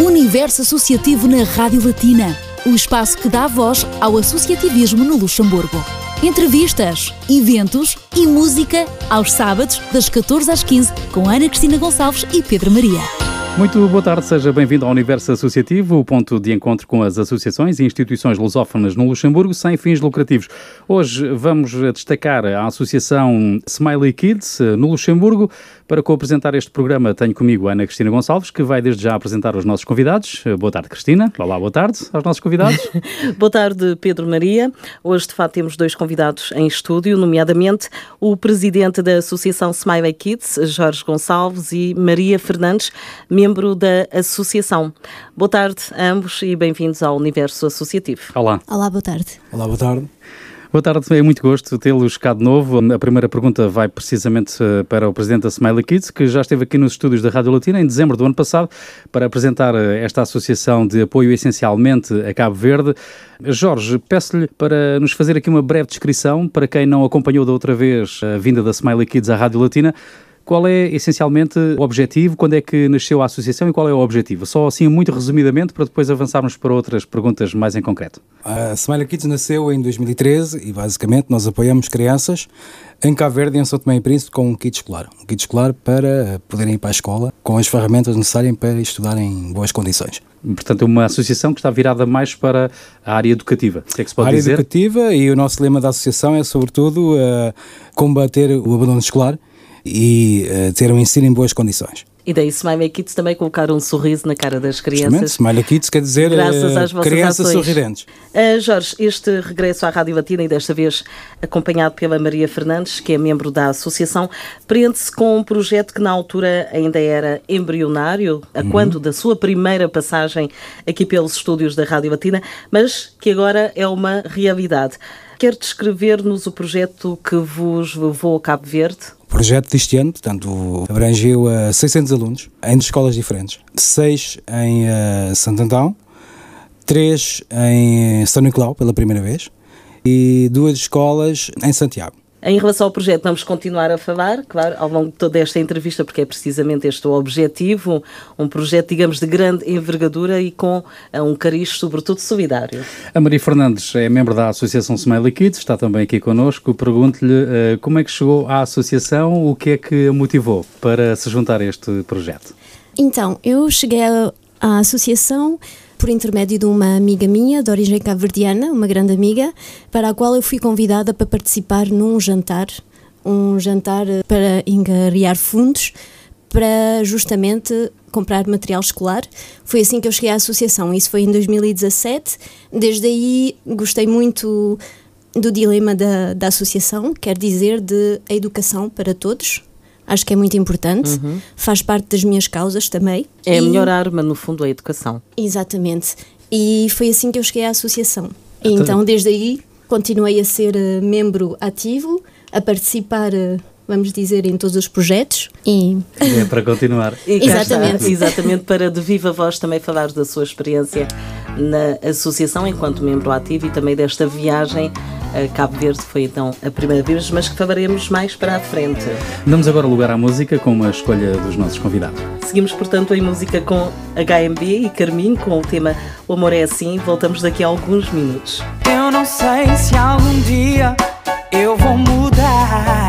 Universo Associativo na Rádio Latina, o espaço que dá voz ao associativismo no Luxemburgo. Entrevistas, eventos e música aos sábados, das 14 às 15, com Ana Cristina Gonçalves e Pedro Maria. Muito boa tarde, seja bem-vindo ao Universo Associativo, o ponto de encontro com as associações e instituições lusófonas no Luxemburgo sem fins lucrativos. Hoje vamos destacar a Associação Smiley Kids eh, no Luxemburgo. Para co-apresentar este programa tenho comigo a Ana Cristina Gonçalves, que vai desde já apresentar os nossos convidados. Boa tarde, Cristina. Olá, boa tarde aos nossos convidados. boa tarde, Pedro Maria. Hoje, de facto, temos dois convidados em estúdio, nomeadamente o presidente da Associação Smiley Kids, Jorge Gonçalves, e Maria Fernandes, membro da associação. Boa tarde a ambos e bem-vindos ao Universo Associativo. Olá. Olá, boa tarde. Olá, boa tarde. Boa tarde, é muito gosto tê-los cá de novo. A primeira pergunta vai precisamente eh, para o presidente da Smiley Kids, que já esteve aqui nos estúdios da Rádio Latina em dezembro do ano passado para apresentar eh, esta associação de apoio essencialmente a Cabo Verde. Jorge, peço-lhe para nos fazer aqui uma breve descrição para quem não acompanhou da outra vez a vinda da Smiley Kids à Rádio Latina. Qual é essencialmente o objetivo? Quando é que nasceu a associação e qual é o objetivo? Só assim, muito resumidamente, para depois avançarmos para outras perguntas mais em concreto. A Smiley Kids nasceu em 2013 e basicamente nós apoiamos crianças em Cabo Verde e em São Tomé e Príncipe com um kit escolar. Um kit escolar para poderem ir para a escola com as ferramentas necessárias para estudar em boas condições. Portanto, é uma associação que está virada mais para a área educativa. O que é que se pode a área dizer? educativa e o nosso lema da associação é, sobretudo, uh, combater o abandono escolar e uh, ter um ensino em boas condições. E daí Smiley Kids também colocar um sorriso na cara das crianças. Smiley Kids quer dizer graças às vossas crianças ações. sorridentes. Uh, Jorge, este regresso à Rádio Latina e desta vez acompanhado pela Maria Fernandes, que é membro da associação, prende-se com um projeto que na altura ainda era embrionário, a uhum. quando da sua primeira passagem aqui pelos estúdios da Rádio Latina, mas que agora é uma realidade. Quer descrever-nos o projeto que vos levou a Cabo Verde? Projeto deste ano, portanto, abrangeu a 600 alunos em escolas diferentes. Seis em uh, Santo Antão, três em São Nicolau, pela primeira vez, e duas escolas em Santiago. Em relação ao projeto, vamos continuar a falar, claro, ao longo de toda esta entrevista, porque é precisamente este o objetivo, um projeto, digamos, de grande envergadura e com eh, um cariz, sobretudo, solidário. A Maria Fernandes é membro da Associação Smiley Kids, está também aqui connosco. Pergunto-lhe uh, como é que chegou à associação, o que é que a motivou para se juntar a este projeto? Então, eu cheguei à associação por intermédio de uma amiga minha, de origem cabo-verdiana, uma grande amiga, para a qual eu fui convidada para participar num jantar, um jantar eh, para engariar fundos para justamente comprar material escolar. Foi assim que eu cheguei à associação, isso foi em 2017. Desde aí gostei muito do dilema da, da associação, quer dizer, de a educação para todos, acho que é muito importante, uhum. faz parte das minhas causas também. É a melhor arma, no fundo, a educação. Exatamente. E foi assim que eu cheguei à associação. E então, desde aí, continuei a ser uh, membro ativo, a participar. Uh, vamos dizer, em todos os projetos. E... É para continuar. exatamente. exatamente, para de viva voz também falar da sua experiência na associação enquanto membro ativo e também desta viagem Cabo Verde foi então a primeira vez, mas que falaremos mais para a frente. Damos agora lugar à música com uma escolha dos nossos convidados. Seguimos, portanto, em música com HMB e Carminho com o tema O Amor é Assim. Voltamos daqui a alguns minutos. Eu não sei se algum dia eu vou mudar.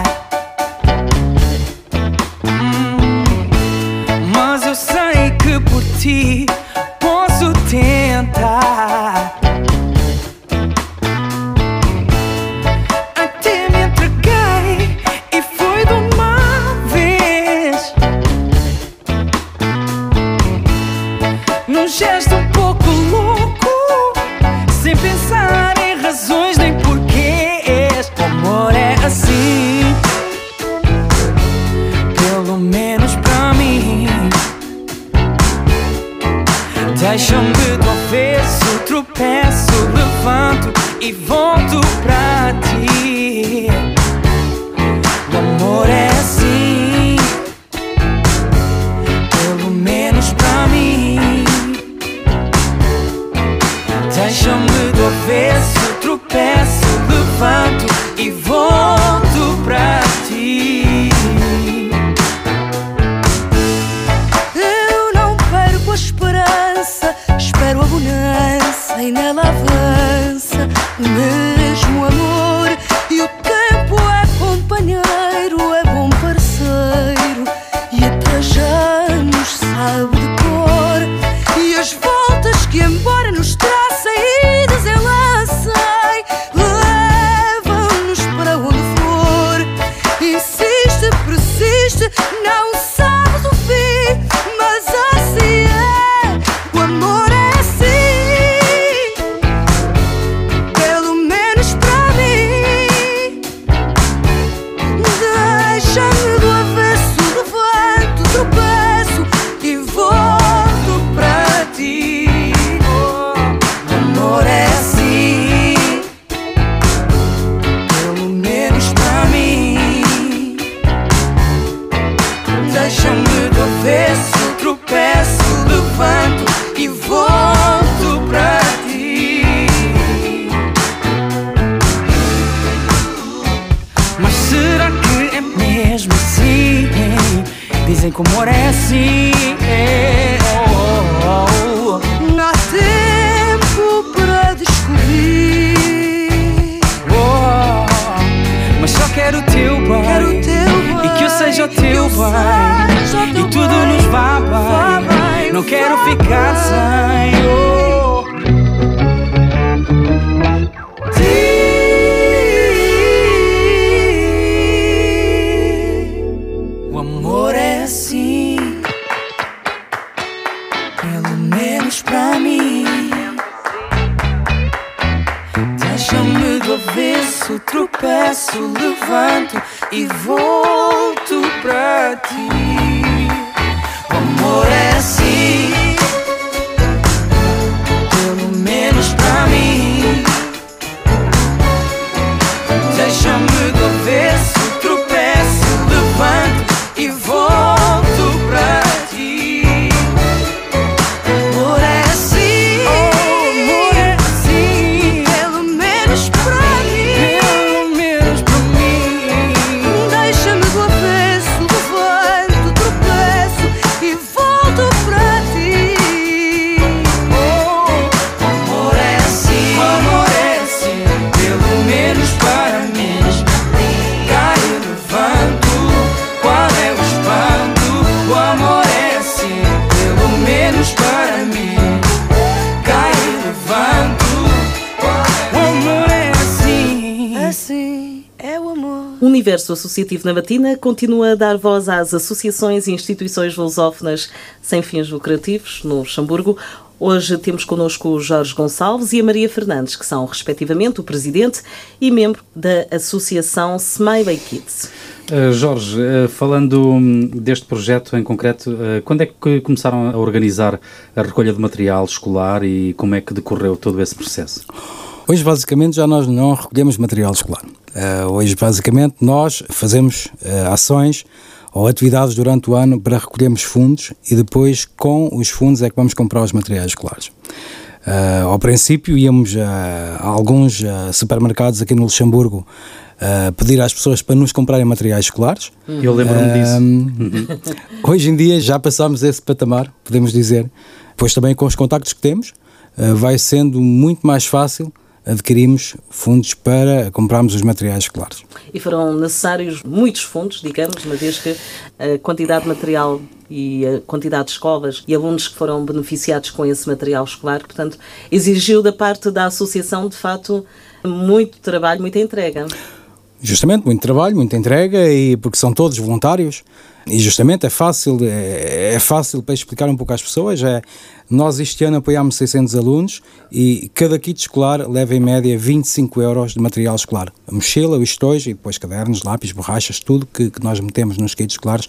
Universo Associativo na Matina continua a dar voz às associações e instituições lusófonas sem fins lucrativos no Luxemburgo. Hoje temos connosco o Jorge Gonçalves e a Maria Fernandes, que são, respectivamente, o presidente e membro da Associação Smiley Kids. Uh, Jorge, uh, falando hum, deste projeto em concreto, uh, quando é que começaram a organizar a recolha de material escolar e como é que decorreu todo esse processo? Hoje, basicamente, já nós não recolhemos material escolar. Uh, hoje, basicamente, nós fazemos uh, ações ou atividades durante o ano para recolhermos fundos e depois, com os fundos, é que vamos comprar os materiais escolares. Uh, ao princípio, íamos a, a alguns uh, supermercados aqui no Luxemburgo uh, pedir às pessoas para nos comprarem materiais escolares. Eu lembro-me disso. Um, Hoje em dia já passámos esse patamar, podemos dizer. Pois também com os contactos que temos, uh, vai sendo muito mais fácil adquirirmos fundos para comprarmos os materiais escolares. E foram necessários muitos fundos, digamos, uma vez que a quantidade de material e a quantidade de escolas e alunos que foram beneficiados com esse material escolar, portanto, exigiu da parte da associação, de facto, muito trabalho, muita entrega. Justamente, muito trabalho, muita entrega, e porque são todos voluntários. E justamente é fácil, é, é fácil para explicar um pouco às pessoas. É, nós este ano apoiámos 600 alunos e cada kit escolar leva em média 25 euros de material escolar. A mochila, o estojo e depois cadernos, lápis, borrachas, tudo que, que nós metemos nos kits escolares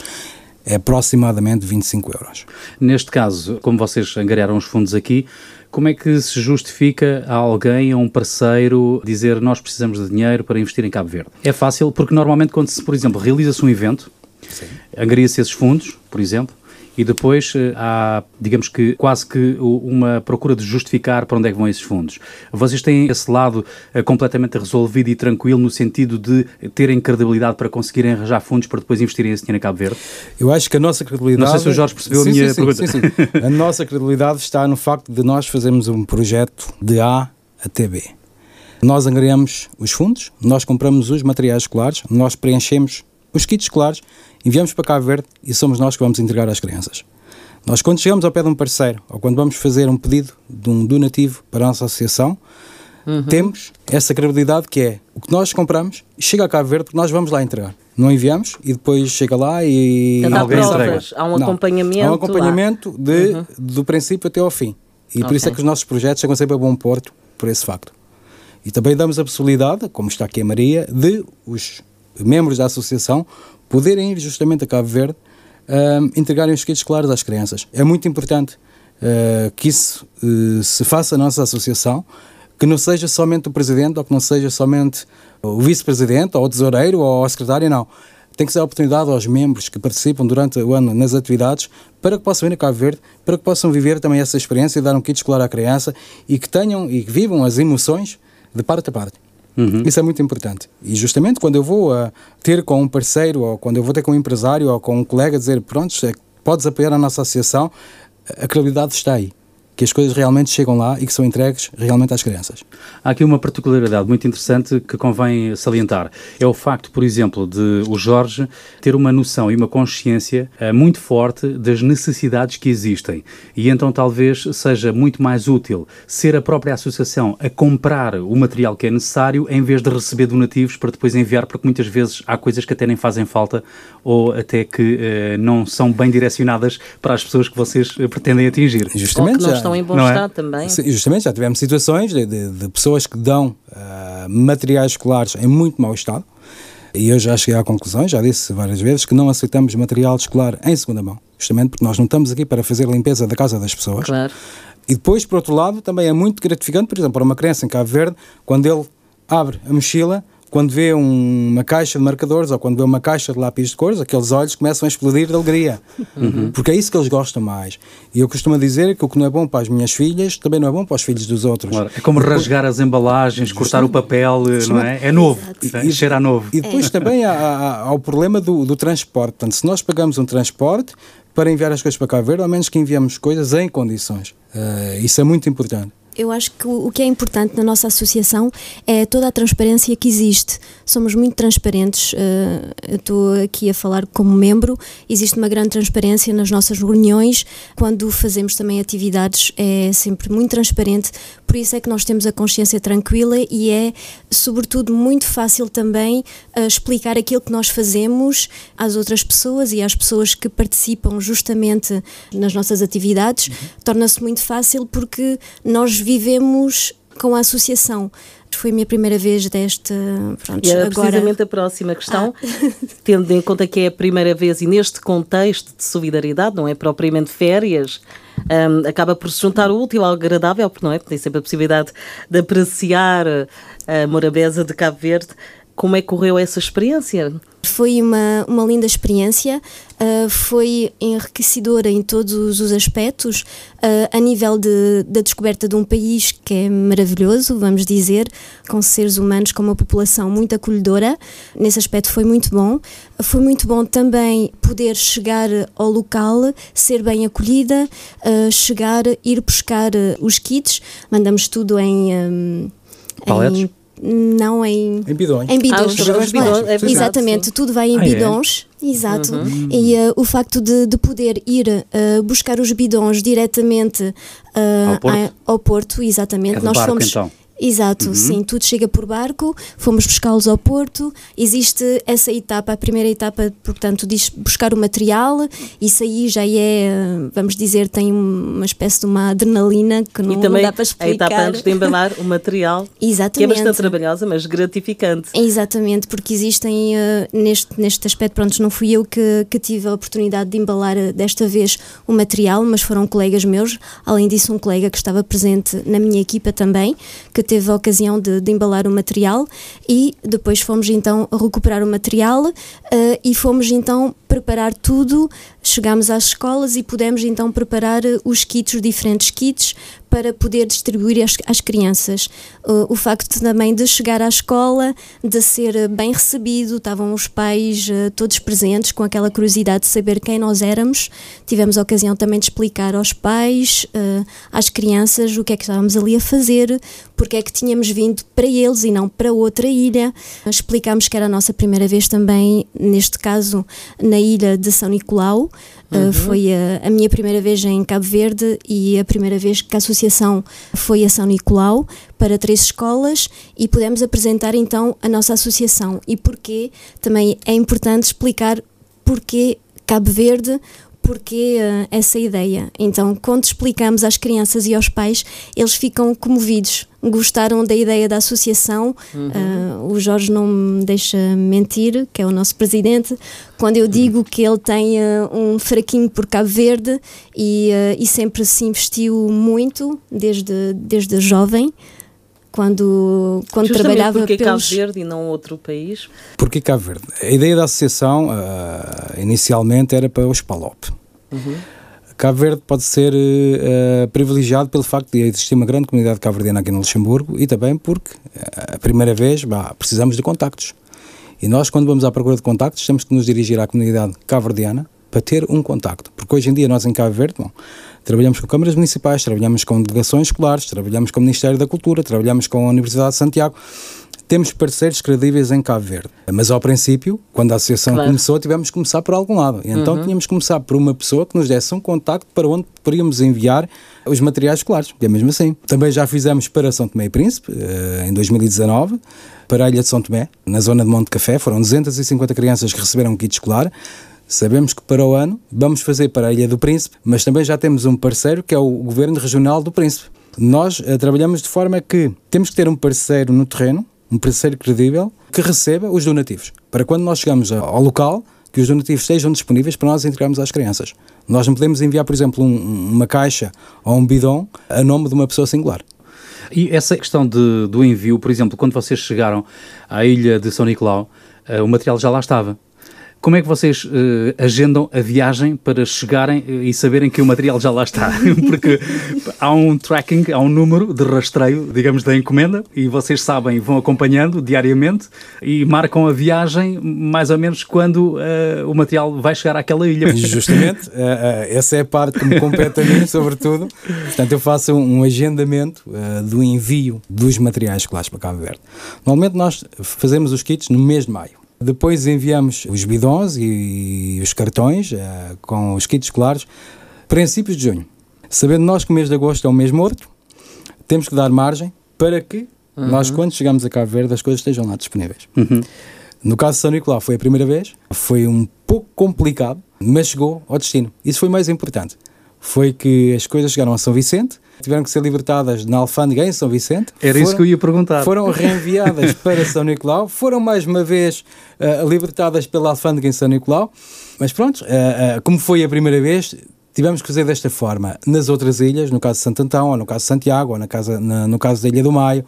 é aproximadamente 25 euros. Neste caso, como vocês angariaram os fundos aqui, como é que se justifica a alguém, a um parceiro, dizer nós precisamos de dinheiro para investir em Cabo Verde? É fácil porque normalmente quando se, por exemplo, realiza-se um evento, angaria-se esses fundos, por exemplo, e depois eh, há, digamos que, quase que uma procura de justificar para onde é que vão esses fundos. Vocês têm esse lado eh, completamente resolvido e tranquilo no sentido de terem credibilidade para conseguirem arranjar fundos para depois investirem esse dinheiro em Cabo Verde? Eu acho que a nossa credibilidade. Não sei se o Jorge percebeu a Sim, minha sim, pergunta. sim, sim. A nossa credibilidade está no facto de nós fazermos um projeto de A até B. Nós angariamos os fundos, nós compramos os materiais escolares, nós preenchemos os kits escolares, enviamos para Cabo Verde e somos nós que vamos entregar às crianças. Nós, quando chegamos ao pé de um parceiro ou quando vamos fazer um pedido de um donativo para a nossa associação, temos essa credibilidade que é o que nós compramos chega a Cabo Verde porque nós vamos lá entregar. Não enviamos e depois chega lá e. Há Alguém provas, há um Não. acompanhamento. Há um lá. acompanhamento de, do princípio até ao fim. E por isso é que os nossos projetos chegam sempre a bom porto por esse facto. E também damos a possibilidade, como está aqui a Maria, de os membros da associação poderem ir justamente a Cabo Verde ahm, entregarem os kits escolares às crianças. É muito importante ah, que isso eh, se faça na nossa associação, que não seja somente o presidente ou que não seja somente o vice-presidente ou o tesoureiro ou o secretário, não. Tem que ser a oportunidade aos membros que participam durante o ano nas atividades para que possam ir a Cabo Verde, para que possam viver também essa experiência e dar um kit escolar à criança e que tenham e que vivam as emoções de parte a parte. Isso é muito importante. E justamente quando eu vou a ter com um parceiro, ou quando eu vou ter com um empresário, ou com um colega, dizer, pronto, podes apoiar a nossa associação, a credibilidade está aí. Que as coisas realmente chegam lá e que são entregues realmente às crianças. Há aqui uma particularidade muito interessante que convém salientar. É o facto, por exemplo, de o Jorge ter uma noção e uma consciência eh, muito forte das necessidades que existem. E então talvez seja muito mais útil ser a própria associação a comprar o material que é necessário em vez de receber donativos para depois enviar, porque muitas vezes há coisas que até nem fazem falta ou até que eh, não são bem direcionadas para as pessoas que vocês eh, pretendem atingir. Justamente já- estão em bom é? estado também. Sim, justamente, já tivemos situações de, de- de pessoas que dão ah, materiais escolares em muito mau estado. E eu já cheguei à conclusão, já disse várias vezes, que não aceitamos material escolar em segunda mão. Justamente porque nós não estamos aqui para fazer a limpeza da casa das pessoas. Claro. E depois, por outro lado, também é muito gratificante, por exemplo, para uma criança em Cabo Verde, quando ele abre a mochila, quando vê um- uma caixa de marcadores ou quando vê uma caixa de lápis de cores, aqueles olhos começam a explodir de alegria. Porque é isso que eles gostam mais. E eu costumo dizer que o que não é bom para as minhas filhas também não é bom para os filhos dos outros. Claro, é como rasgar as embalagens, cortar o papel, não é? É novo, E- cheira a novo. E depois também há, há, há o problema do, do transporte. Portanto, se nós pagamos um transporte para enviar as coisas para Cabo Verde, ao menos que enviamos coisas em condições. Eh, isso é muito importante. Eu acho que o que é importante na nossa associação é toda a transparência que existe. Somos muito transparentes. eh, estou aqui a falar como membro. Existe uma grande transparência nas nossas reuniões. Quando fazemos também atividades, é sempre muito transparente. Por isso é que nós temos a consciência tranquila e é, sobretudo, muito fácil também eh, explicar aquilo que nós fazemos às outras pessoas e às pessoas que participam justamente nas nossas atividades. Torna-se muito fácil porque nós vivemos com a associação. Foi a minha primeira vez desta. Pronto, E era agora. precisamente a próxima questão, tendo em conta que é a primeira vez e neste contexto de solidariedade, não é propriamente férias, hum, acaba por se juntar o útil ao agradável, porque não é? Tem sempre a possibilidade de apreciar a Morabeza de Cabo Verde. Como é que correu essa experiência? Foi uma, uma linda experiência, ah, foi enriquecedora em todos os aspectos, ah, a nível de, da descoberta de um país que é maravilhoso, vamos dizer, com seres humanos, com uma população muito acolhedora. Nesse aspecto foi muito bom. Foi muito bom também poder chegar ao local, ser bem acolhida, ah, chegar, ir buscar os kits. Mandamos tudo em. hum, Paletes? em não em Em bidões. em bidões. Ah, os bidões, Claro. é Exatamente, sim. tudo vai em Ah, é? bidões. Exato. E uh, o facto de, de poder ir uh, buscar os bidões diretamente uh, Ao Porto? a- ao Porto, exatamente. É de barco, então? Exato, sim, tudo chega por barco, fomos buscá-los ao Porto, existe essa etapa, a primeira etapa, portanto, diz buscar o material, isso aí já é, vamos dizer, tem uma espécie de uma adrenalina que não, e também não dá para a explicar. etapa antes de embalar o material, que é Exatamente. bastante trabalhosa, mas gratificante. Exatamente, porque existem eh, neste, neste aspecto, pronto, não fui eu que, que tive a oportunidade de embalar eh, desta vez o material, mas foram colegas meus, além disso um colega que estava presente na minha equipa também, que teve a ocasião de, de embalar o material e depois fomos então recuperar o material uh, e fomos então preparar tudo. Chegámos às escolas e pudemos então preparar os kits, os diferentes kits, para poder distribuir às, às crianças. Uh, o facto também de chegar à escola, de ser bem recebido, estavam os pais uh, todos presentes, com aquela curiosidade de saber quem nós éramos. Tivemos a ocasião também de explicar aos pais, uh, às crianças, o que é que estávamos ali a fazer, porque é que tínhamos vindo para eles e não para outra ilha. Explicámos que era a nossa primeira vez também, neste caso, na ilha de São Nicolau. Uhum. Uh, foi a, a, minha primeira vez em Cabo Verde e a primeira vez que a associação foi a São Nicolau para três escolas e pudemos apresentar então a nossa associação e porquê. Também é importante explicar porquê Cabo Verde, porquê uh, essa ideia. Então, quando explicamos às crianças e aos pais, eles ficam comovidos, gostaram da ideia da associação. Uhum. Uh, o Jorge não me deixa mentir, que é o nosso presidente, quando eu digo que ele tem uh, um fraquinho por Cabo Verde e, e sempre se investiu muito desde, desde jovem quando, quando Justamente trabalhava porque pelos... Cabo Verde e não outro país? Porque Cabo Verde? A ideia da associação uh, inicialmente era para o Spalop. Uhum. Cabo Verde pode ser uh, privilegiado pelo facto de existir uma grande comunidade cabo-verdiana aqui no Luxemburgo e também porque, uh, a primeira vez, bah, precisamos de contactos. E nós, quando vamos à procura de contactos, temos que nos dirigir à comunidade cabo-verdiana para ter um contacto. Porque hoje em dia, nós em Cabo Verde, bom, trabalhamos com câmaras municipais, trabalhamos com delegações escolares, trabalhamos com o Ministério da Cultura, trabalhamos com a Universidade de Santiago temos parceiros credíveis em Cabo Verde. Mas ao princípio, quando a associação claro. começou, tivemos que começar por algum lado. E então uhum. tínhamos que começar por uma pessoa que nos desse um contacto para onde poderíamos enviar os materiais escolares. E é mesmo assim. Também já fizemos para São Tomé e Príncipe, eh, em 2019, para a Ilha de São Tomé, na zona de Monte Café. Foram 250 crianças que receberam um kit escolar. Sabemos que para o ano vamos fazer para a Ilha do Príncipe, mas também já temos um parceiro que é o Governo Regional do Príncipe. Nós uh, trabalhamos de forma que temos que ter um parceiro no terreno, um parceiro credível que receba os donativos. Para quando nós chegamos ao local, que os donativos estejam disponíveis para nós entregarmos às crianças. Nós não podemos enviar, por exemplo, um, uma caixa ou um bidão a nome de uma pessoa singular. E essa questão de, do envio, por exemplo, quando vocês chegaram à ilha de São Nicolau, uh, o material já lá estava. Como é que vocês uh, agendam a viagem para chegarem uh, e saberem que o material já lá está? Porque há um tracking, há um número de rastreio, digamos, da encomenda e vocês sabem, vão acompanhando diariamente e marcam a viagem mais ou menos quando uh, o material vai chegar àquela ilha. Justamente, essa é a parte que me compete a mim, sobretudo. Portanto, eu faço um, agendamento do envio dos materiais escolares para Cabo Verde. Normalmente nós fazemos os kits no mês de maio. Depois enviamos os bidões e os cartões uh, com os kits escolares princípios de junho. Sabendo nós que o mês de agosto é um mês morto, temos que dar margem para que uhum. nós, quando chegamos a Cabo Verde, as coisas estejam lá disponíveis. Uhum. No caso de São Nicolau foi a primeira vez, foi um pouco complicado, mas chegou ao destino. Isso foi mais importante. Foi que as coisas chegaram a São Vicente, tiveram que ser libertadas na alfândega em São Vicente. Era foram, isso que eu ia perguntar. Foram reenviadas para São Nicolau, foram mais uma vez uh, libertadas pela alfândega em São Nicolau, mas pronto, uh, uh, como foi a primeira vez, tivemos que fazer desta forma. Nas outras ilhas, no caso de Santo Antão, ou no caso de Santiago, ou na casa, na, no caso da Ilha do Maio,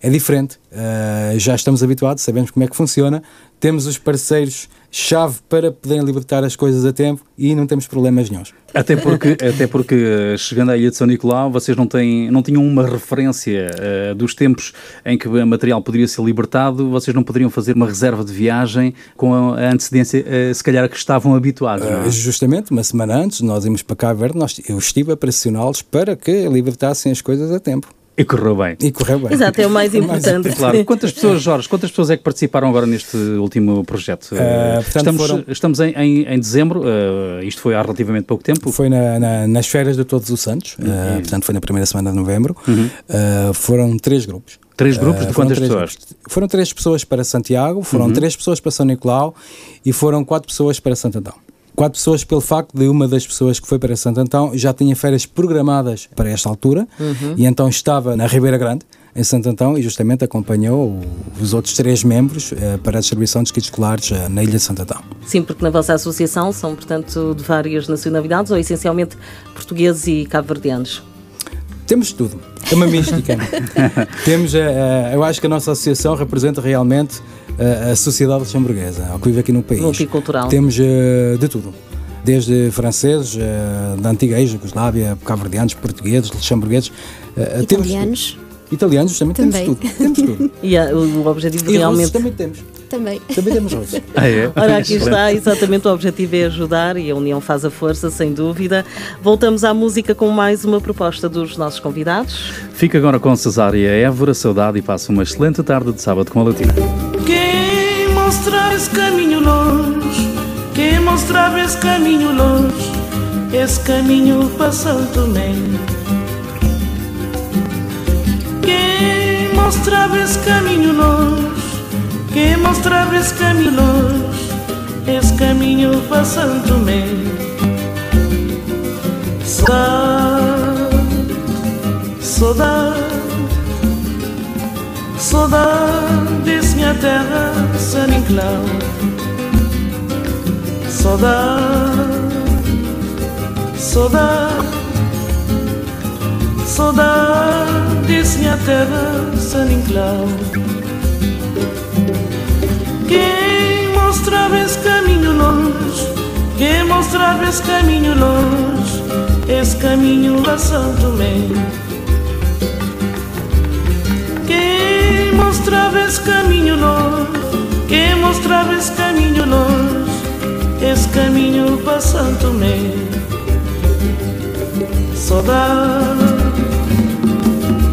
é diferente. Uh, já estamos habituados, sabemos como é que funciona, temos os parceiros chave para poderem libertar as coisas a tempo e não temos problemas nenhums. Até porque, até porque chegando à Ilha de São Nicolau, vocês não, têm, não tinham uma referência uh, dos tempos em que o material poderia ser libertado, vocês não poderiam fazer uma reserva de viagem com a antecedência, uh, se calhar, a que estavam habituados. Uh, justamente, uma semana antes, nós íamos para Cabo Verde, nós, eu estive a pressioná-los para que libertassem as coisas a tempo. E correu bem. E correu bem. Exato, é o mais importante. Claro. Quantas pessoas, Jorge, quantas pessoas é que participaram agora neste último projeto? Uh, estamos foram... estamos em, em, em dezembro, uh, isto foi há relativamente pouco tempo. Foi na, na, nas férias de Todos os Santos, uh, portanto foi na primeira semana de novembro. Uhum. foram três grupos. Três grupos de quantas três pessoas? Grupos. Foram três pessoas para Santiago, foram uhum. três pessoas para São Nicolau e foram quatro pessoas para Santo Antão quatro pessoas pelo facto de uma das pessoas que foi para Santo Antão já tinha férias programadas para esta altura uhum. e então estava na Ribeira Grande, em Santo Antão, e justamente acompanhou os outros três membros uh, para a distribuição de kits escolares uh, na Ilha de Santo Antão. Sim, porque na vossa associação são, portanto, de várias nacionalidades ou essencialmente portugueses e cabo-verdianos? Temos tudo. É uma mística. Temos, a, a- eu acho que a nossa associação representa realmente a, a sociedade luxemburguesa, ao que vive aqui no país. Multicultural. Temos eh, de tudo. Desde franceses, eh, da antiga ex-Jugoslávia, cabo-verdianos, portugueses, luxemburgueses. eh, temos. Italianos Italianos também, Também. temos tudo. Temos tudo. E o objetivo E russos realmente. também temos. Também. Também temos russos. Ah, é? Ora, aqui Excelente. está, exatamente o objetivo é ajudar e a união faz a força, sem dúvida. Voltamos à música com mais uma proposta dos nossos convidados. Fica agora com Cesária Évora, saudade e passa uma excelente tarde de sábado com a Latina. Quem mostrar esse caminho longe, quem mostrar esse caminho longe, esse caminho Santo Tomé. Quem mostrar esse caminho longe, quem mostrar esse caminho longe, esse caminho Tomé. Saudade, saudade. Saudade desse minha terra, San Inclau Saudade, saudade Saudade desse minha terra, San Inclau Quem mostrava esse caminho longe Quem mostrava esse caminho longe Esse caminho a Santo Tomé quem mostrava esse caminho longe, quem mostrava esse caminho longe, esse caminho para Santo Tomé. Saudade,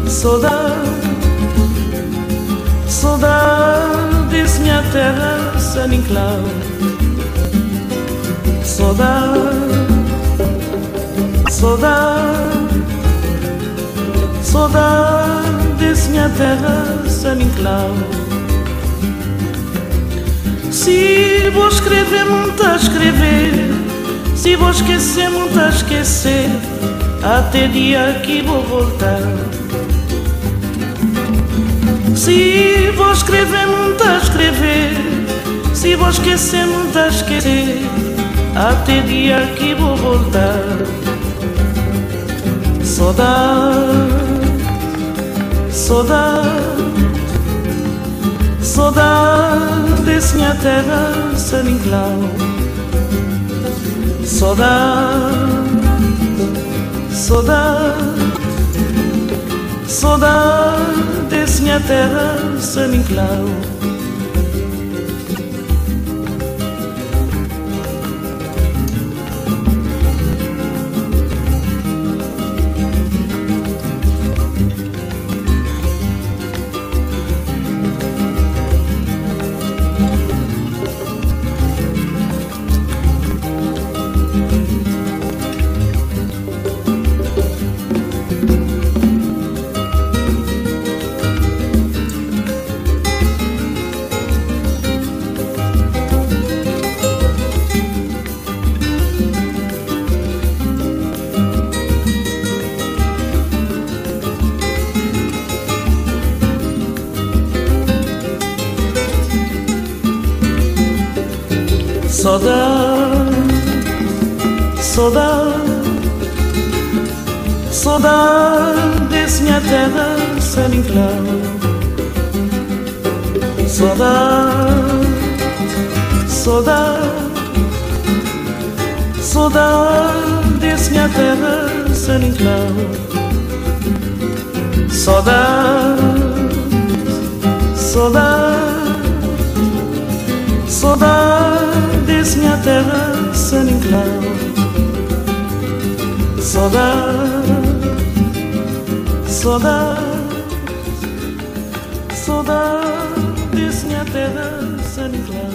saudade, saudade desse minha terra, San Inclau. Saudade, saudade. Saudade desse minha terra, San Inclau Se vou escrever, muito a escrever Se vou esquecer, muito a esquecer Até dia que vou voltar Se vou escrever, a escrever. Se vou esquecer, a esquecer. Até dia que vou voltar. Saudade Saudade, saudade desse minha terra, San Inclau. Saudade, saudade, saudade minha terra, Inclau. Saudade, Saudade, saudade Saudade desse minha terra, San Inclau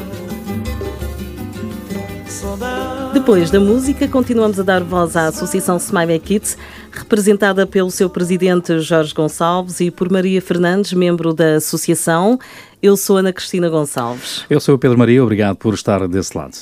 Saudade Depois da música, continuamos a dar voz à Associação Smiley Kids, representada pelo seu presidente Jorge Gonçalves e por Maria Fernandes, membro da associação. Eu sou Ana Cristina Gonçalves. Eu sou o Pedro Maria, obrigado por estar desse lado.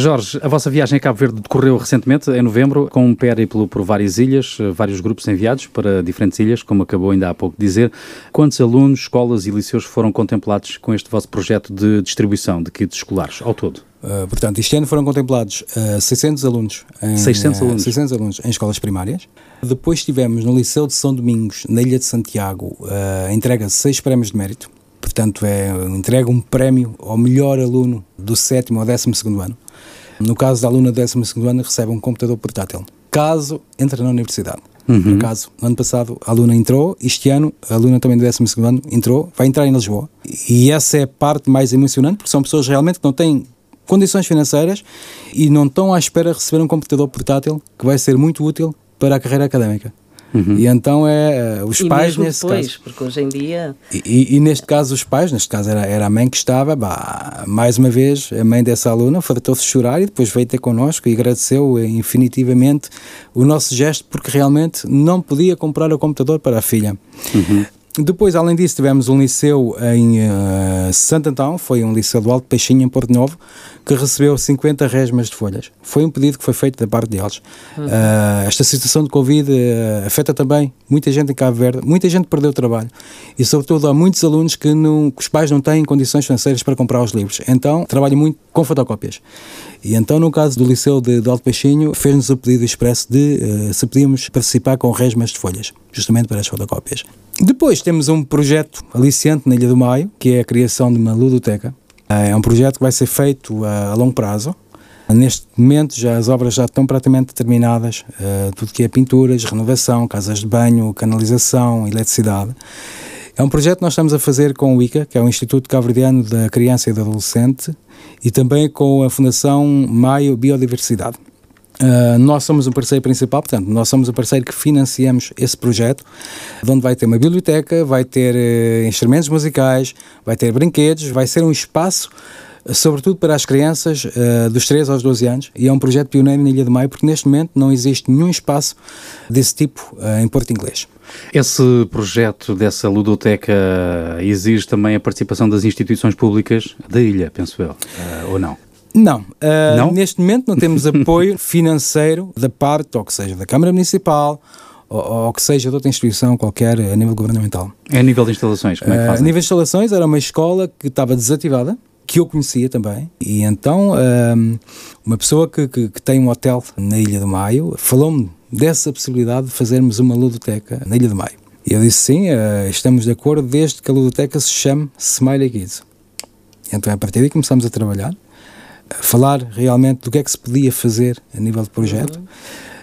Jorge, a vossa viagem a Cabo Verde decorreu recentemente, em novembro, com um périplo por várias ilhas, eh, vários grupos enviados para diferentes ilhas, como acabou ainda há pouco de dizer. Quantos alunos, escolas e liceus foram contemplados com este vosso projeto de distribuição de kits escolares ao todo? Uh, portanto, este ano foram contemplados uh, 600 alunos. Em, 600 uh, alunos. 600 alunos em escolas primárias. Depois tivemos no Liceu de São Domingos, na Ilha de Santiago, uh, a entrega de seis prémios de mérito. Portanto, é entrega um prémio ao melhor aluno do sétimo ao décimo segundo ano. No caso da aluna do décimo segundo ano, recebe um computador portátil. Caso entre na universidade. Uhum. Por acaso, no ano passado a aluna entrou, este ano a aluna também do 12 ano entrou, vai entrar em Lisboa. E essa é a parte mais emocionante, porque são pessoas realmente que não têm condições financeiras e não estão à espera de receber um computador portátil que vai ser muito útil para a carreira académica. Uhum. E então é uh, os e pais mesmo nesse depois, caso. porque hoje em dia E, e- e neste caso os pais, neste caso era, era a mãe que estava, bah, mais uma vez a mãe dessa aluna fartou-se de chorar e depois veio ter connosco e agradeceu eh, infinitivamente o nosso gesto porque realmente não podia comprar o computador para a filha. Depois, além disso, tivemos um liceu em eh, Santo Antão, foi um liceu do Alto Peixinho, em Porto Novo, que recebeu 50 resmas de folhas. Foi um pedido que foi feito da parte deles. Eh, esta situação de Covid eh, afeta também muita gente em Cabo Verde, muita gente perdeu o trabalho e, sobretudo, há muitos alunos que, não, que os pais não têm condições financeiras para comprar os livros. Então, trabalham muito com fotocópias. E então, no caso do Liceu de, de Alto Peixinho, fez-nos o pedido expresso de eh, se podíamos participar com resmas de folhas, justamente para as fotocópias. Depois temos um projeto aliciante na Ilha do Maio, que é a criação de uma ludoteca. Eh, É um projeto que vai ser feito a, a longo prazo. Neste momento já as obras já estão praticamente terminadas, eh, tudo que é pinturas, renovação, casas de banho, canalização, eletricidade. É um projeto que nós estamos a fazer com o ICA, que é o Instituto Cabo-Verdiano da Criança e do Adolescente, e também com a Fundação Maio Biodiversidade. Uh, nós somos o parceiro principal, portanto, nós somos o parceiro que financiamos esse projeto, de onde vai ter uma biblioteca, vai ter eh, instrumentos musicais, vai ter brinquedos, vai ser um espaço, sobretudo para as crianças eh, dos 3 aos 12 anos, e é um projeto pioneiro na Ilha de Maio, porque neste momento não existe nenhum espaço desse tipo eh, em Porto Inglês. Esse projeto dessa ludoteca exige também a participação das instituições públicas da ilha, penso eu, ou não? Não, uh, Não? neste momento não temos apoio financeiro da parte, ou que seja da Câmara Municipal, ou, ou que seja de outra instituição qualquer a nível governamental. É a nível de instalações, como é que Uh, a fazem? nível de instalações, era uma escola que estava desativada, que eu conhecia também, e então um, uma pessoa que, que, que tem um hotel na Ilha do Maio falou-me dessa possibilidade de fazermos uma ludoteca na Ilha do Maio. E eu disse sim, uh, estamos de acordo desde que a ludoteca se chame Smiley Kids. Então a partir daí começamos a trabalhar, falar realmente do que é que se podia fazer a nível de projeto.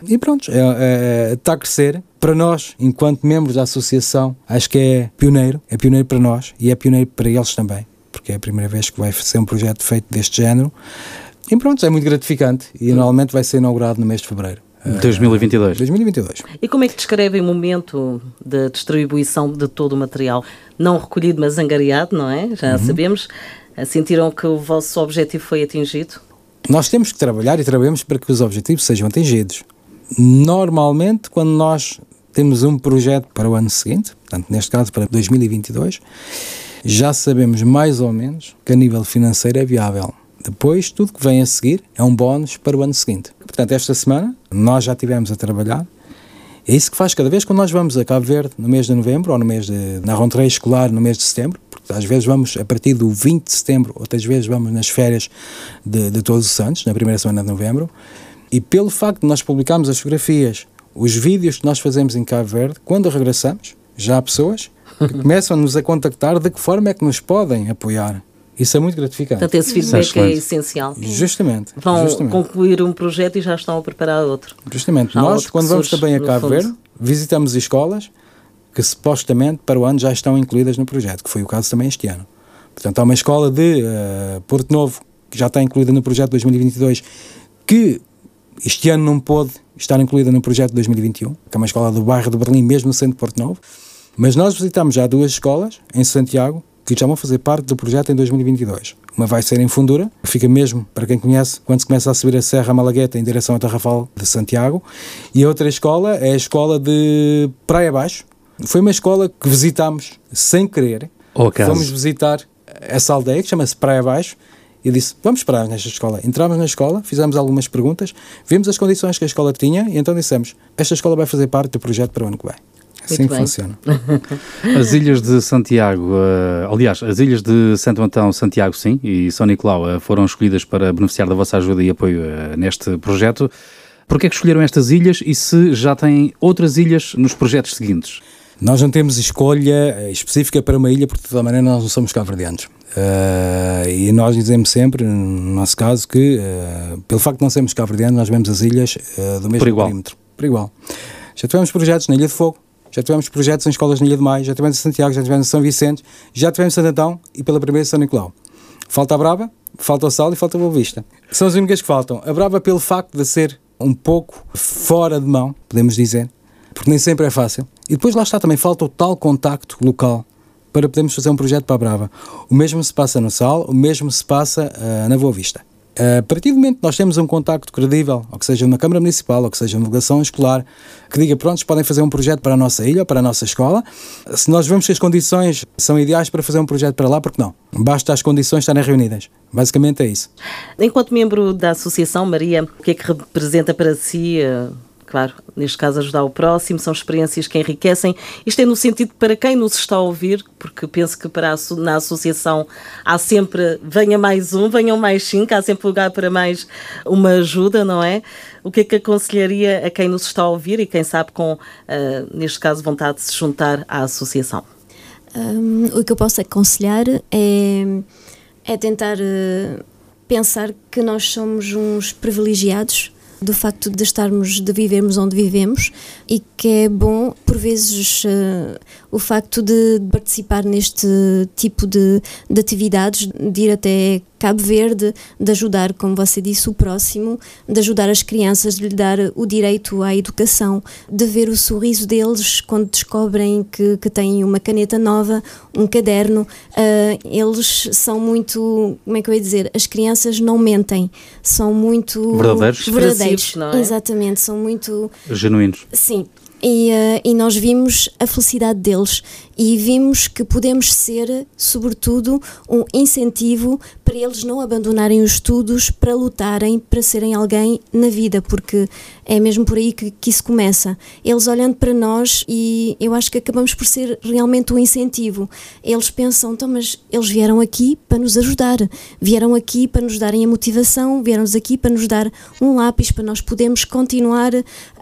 E pronto, é, é, está a crescer. Para nós, enquanto membros da associação, acho que é pioneiro, é pioneiro para nós e é pioneiro para eles também, porque é a primeira vez que vai ser um projeto feito deste género. E pronto, é muito gratificante e normalmente vai ser inaugurado no mês de fevereiro. eh, 2022. 2022. E como é que descrevem o momento da distribuição de todo o material? Não recolhido, mas angariado, não é? Já sabemos. Sentiram que o vosso objetivo foi atingido? Nós temos que trabalhar e trabalhamos para que os objetivos sejam atingidos. Normalmente, quando nós temos um projeto para o ano seguinte, portanto, neste caso para 2022, já sabemos mais ou menos que a nível financeiro é viável. Depois, tudo que vem a seguir é um bónus para o ano seguinte. Portanto, esta semana nós já tivemos a trabalhar. É isso que faz cada vez quando nós vamos a Cabo Verde no mês de novembro ou no mês de, na rentrée escolar no mês de setembro, porque às vezes vamos a partir do 20 de setembro, outras vezes vamos nas férias de, de Todos os Santos, na primeira semana de novembro, e pelo facto de nós publicarmos as fotografias, os vídeos que nós fazemos em Cabo Verde, quando regressamos, já há pessoas que começam-nos a contactar de que forma é que nos podem apoiar. Isso é muito gratificante. Portanto, esse feedback é essencial. Justamente. Vão justamente. concluir um projeto e já estão a preparar outro. Justamente. Já Nós, outro quando vamos também a Cabo. Verde, visitamos escolas que supostamente para o ano já estão incluídas no projeto, que foi o caso também este ano. Portanto, há uma escola de eh, Porto Novo que já está incluída no projeto 2022, que este ano não pôde estar incluída no projeto 2021, que é uma escola do bairro de Berlim, mesmo no centro de Porto Novo. Mas nós visitamos já duas escolas em Santiago que já vão fazer parte do projeto em 2022. Uma vai ser em Fundura, que fica mesmo, para quem conhece, quando se começa a subir a Serra Malagueta em direção a Tarrafal de Santiago. E a outra escola é a escola de Praia Baixo. Foi uma escola que visitámos sem querer. Fomos visitar essa aldeia que chama-se Praia Baixo. E disse: Vamos parar nesta escola. Entramos na escola, fizemos algumas perguntas, vimos as condições que a escola tinha e então dissemos: Esta escola vai fazer parte do projeto para o ano que vem. Assim bem. funciona. As ilhas de Santiago, eh, aliás, as ilhas de Santo Antão, Santiago, sim, e São Nicolau eh, foram escolhidas para beneficiar da vossa ajuda e apoio eh, neste projeto. Porquê é que escolheram estas ilhas e se já têm outras ilhas nos projetos seguintes? Nós não temos escolha específica para uma ilha, porque de toda maneira nós não somos cabo-verdianos. Eh, e nós dizemos sempre, no nosso caso, que eh, pelo facto de não sermos cabo-verdianos, nós vemos as ilhas eh, do mesmo Por igual. perímetro. Por igual. Já tivemos projetos na Ilha de Fogo, já tivemos projetos em escolas na Ilha de Maio, já tivemos em Santiago, já tivemos em São Vicente, já tivemos em Santo Antão e pela primeira São Nicolau. Falta a Brava, falta o Sal e falta a Boa Vista. São as únicas que faltam. A Brava pelo facto de ser um pouco fora de mão, podemos dizer, porque nem sempre é fácil. E depois lá está também, falta o tal contacto local para podermos fazer um projeto para a Brava. O mesmo se passa no Sal, o mesmo se passa ah, na Boa Vista. Ah, A partir do momento que nós temos um contacto credível, ou que seja numa Câmara Municipal, ou que seja uma delegação escolar, que diga, pronto, podem fazer um projeto para a nossa ilha, ou para a nossa escola, se nós vemos que as condições são ideais para fazer um projeto para lá, porque não? Basta as condições estarem reunidas. Basicamente é isso. Enquanto membro da associação, Maria, o que é que representa para si? Claro, neste caso, ajudar o próximo, são experiências que enriquecem. Isto é no sentido para quem nos está a ouvir, porque penso que para a na associação há sempre, venha mais um, venham mais cinco, há sempre lugar para mais uma ajuda, não é? O que é que aconselharia a quem nos está a ouvir e quem sabe com, eh, neste caso, vontade de se juntar à associação? Hum, o que eu posso aconselhar é, é tentar eh, pensar que nós somos uns privilegiados do facto de estarmos, de vivermos onde vivemos e que é bom, por vezes, eh, o facto de participar neste tipo de, de atividades, de ir até Cabo Verde, de ajudar, como você disse, o próximo, de ajudar as crianças, de lhe dar o direito à educação, de ver o sorriso deles quando descobrem que, que têm uma caneta nova, um caderno. Ah, eles são muito, como é que eu ia dizer? As crianças não mentem, são muito Verdadeiros. verdadeiros. É? Exatamente, são muito Genuínos. Sim. E, eh, e nós vimos a felicidade deles e vimos que podemos ser, sobretudo, um incentivo para eles não abandonarem os estudos, para lutarem, para serem alguém na vida, porque é mesmo por aí que, que isso começa. Eles olhando para nós e eu acho que acabamos por ser realmente um incentivo. Eles pensam, então, mas eles vieram aqui para nos ajudar, vieram aqui para nos darem a motivação, vieram aqui para nos dar um lápis, para nós podermos continuar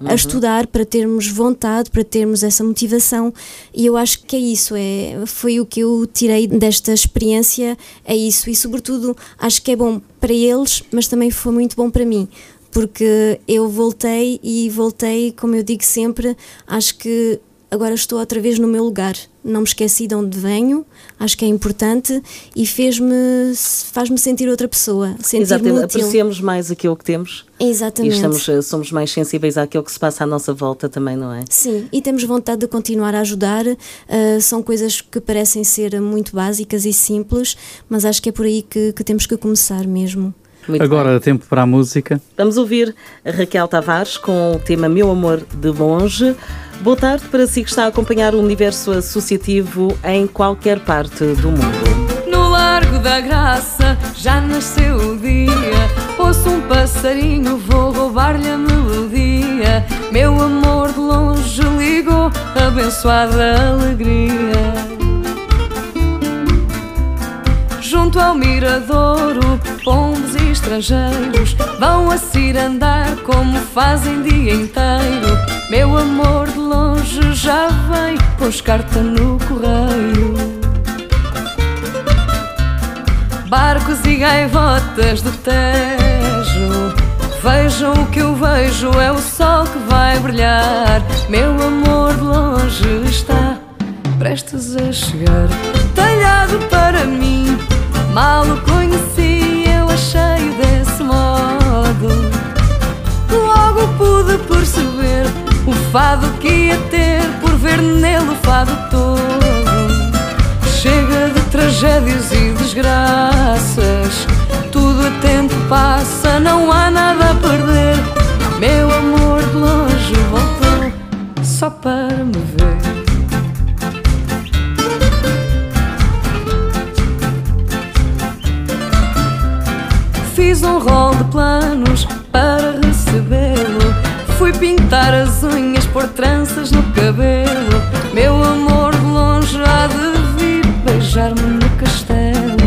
a estudar, para termos vontade, para termos essa motivação. E eu acho que é isso, é, foi o que eu tirei desta experiência, é isso. E, sobretudo, acho que é bom para eles, mas também foi muito bom para mim. Porque eu voltei e voltei, como eu digo sempre, acho que agora estou outra vez no meu lugar. Não me esqueci de onde venho, acho que é importante e fez-me faz-me sentir outra pessoa, sentir-me Exatamente, útil. apreciamos mais aquilo que temos Exatamente. e estamos, eh, somos mais sensíveis àquilo que se passa à nossa volta também, não é? Sim, e temos vontade de continuar a ajudar. ah, são coisas que parecem ser muito básicas e simples, mas acho que é por aí que, que temos que começar mesmo. Muito Agora, tempo para a música. Vamos ouvir a Raquel Tavares com o tema Meu Amor de Longe. Boa tarde para si que está a acompanhar o universo associativo em qualquer parte do mundo. No Largo da Graça já nasceu o dia. Ouço um passarinho, vou roubar-lhe a melodia. Meu amor de longe ligou, abençoada alegria. Junto ao miradouro, pombos e estrangeiros vão a cirandar como fazem dia inteiro. Meu amor de longe já vem, pôs carta no correio. Barcos e gaivotas do Tejo Vejam o que eu vejo, é o sol que vai brilhar Meu amor de longe está prestes a chegar Talhado para mim, mal o conheci Eu achei-o desse modo Logo pude perceber o fado que ia ter Por ver nele o fado todo Chega de tragédias e desgraças. Tudo a tempo passa, não há nada a perder. Meu amor de longe voltou só para me ver. Pintar as unhas, pôr tranças no cabelo. Meu amor de longe há de vir beijar-me no castelo.